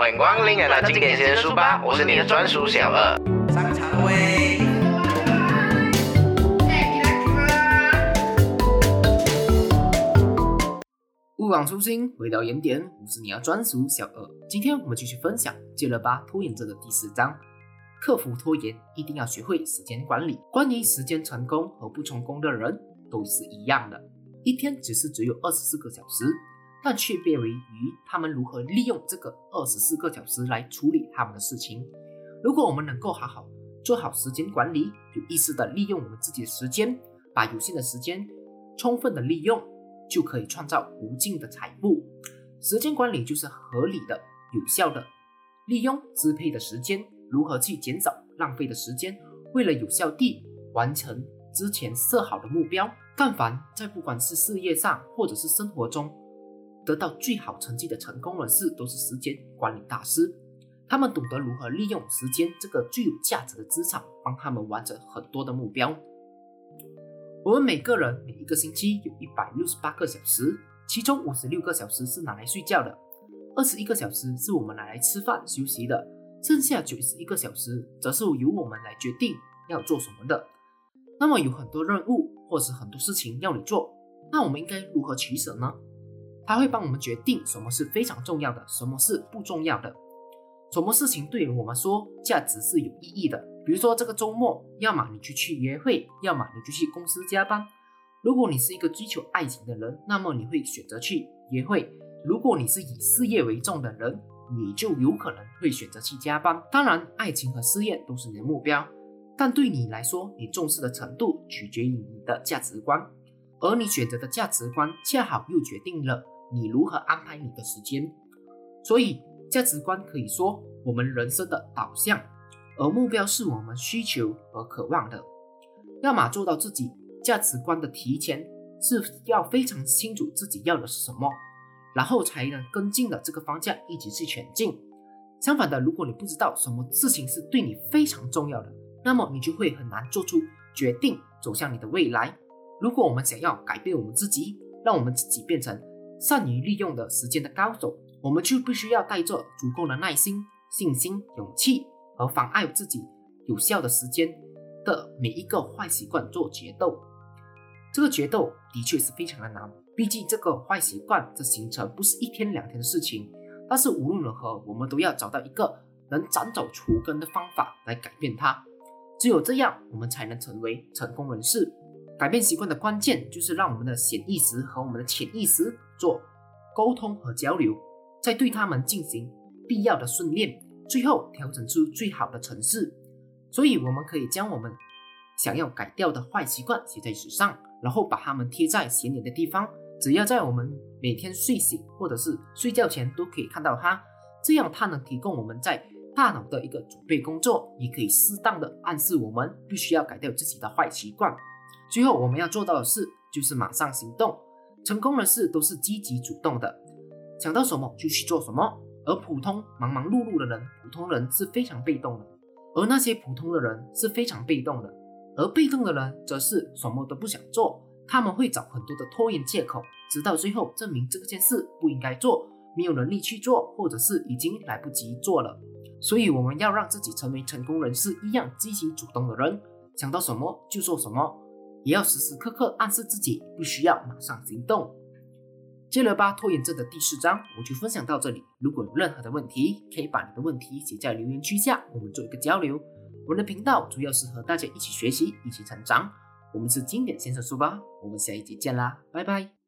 欢迎光临来到经典先生书吧，我是你的专属小二。上场位。勿忘初心，回到原点，我是你的专属小二。今天我们继续分享《戒了吧拖延症》的第四章。克服拖延，一定要学会时间管理。关于时间成功和不成功的人都是一样的，一天只是只有二十四个小时。但区别为于他们如何利用这个二十四个小时来处理他们的事情。如果我们能够好好做好时间管理，有意识的利用我们自己的时间，把有限的时间充分的利用，就可以创造无尽的财富。时间管理就是合理的、有效的利用支配的时间，如何去减少浪费的时间，为了有效地完成之前设好的目标。但凡在不管是事业上或者是生活中，得到最好成绩的成功人士都是时间管理大师，他们懂得如何利用时间这个最有价值的资产，帮他们完成很多的目标。我们每个人每一个星期有一百六十八个小时，其中五十六个小时是拿来睡觉的，二十一个小时是我们拿来吃饭休息的，剩下九十一个小时则是由我们来决定要做什么的。那么有很多任务或是很多事情要你做，那我们应该如何取舍呢？它会帮我们决定什么是非常重要的，什么是不重要的，什么事情对于我们说价值是有意义的。比如说这个周末，要么你就去约会，要么你就去公司加班。如果你是一个追求爱情的人，那么你会选择去约会；如果你是以事业为重的人，你就有可能会选择去加班。当然，爱情和事业都是你的目标，但对你来说，你重视的程度取决于你的价值观，而你选择的价值观恰好又决定了。你如何安排你的时间？所以价值观可以说我们人生的导向，而目标是我们需求和渴望的。要么做到自己价值观的提前，是要非常清楚自己要的是什么，然后才能跟进的这个方向一直去前进。相反的，如果你不知道什么事情是对你非常重要的，那么你就会很难做出决定，走向你的未来。如果我们想要改变我们自己，让我们自己变成。善于利用的时间的高手，我们就必须要带着足够的耐心、信心、勇气和妨碍自己有效的时间的每一个坏习惯做决斗。这个决斗的确是非常的难，毕竟这个坏习惯的形成不是一天两天的事情。但是无论如何，我们都要找到一个能斩草除根的方法来改变它。只有这样，我们才能成为成功人士。改变习惯的关键就是让我们的潜意识和我们的潜意识做沟通和交流，再对他们进行必要的训练，最后调整出最好的程式。所以，我们可以将我们想要改掉的坏习惯写在纸上，然后把它们贴在显眼的地方。只要在我们每天睡醒或者是睡觉前都可以看到它，这样它能提供我们在大脑的一个准备工作，也可以适当的暗示我们必须要改掉自己的坏习惯。最后，我们要做到的事就是马上行动。成功人士都是积极主动的，想到什么就去做什么。而普通忙忙碌碌的人，普通人是非常被动的。而那些普通的人是非常被动的，而被动的人则是什么都不想做。他们会找很多的拖延借口，直到最后证明这件事不应该做，没有能力去做，或者是已经来不及做了。所以，我们要让自己成为成功人士一样积极主动的人，想到什么就做什么。也要时时刻刻暗示自己，必须要马上行动。接了吧，拖延症的第四章，我就分享到这里。如果有任何的问题，可以把你的问题写在留言区下，我们做一个交流。我们的频道主要是和大家一起学习，一起成长。我们是经典先生书吧，我们下一集见啦，拜拜。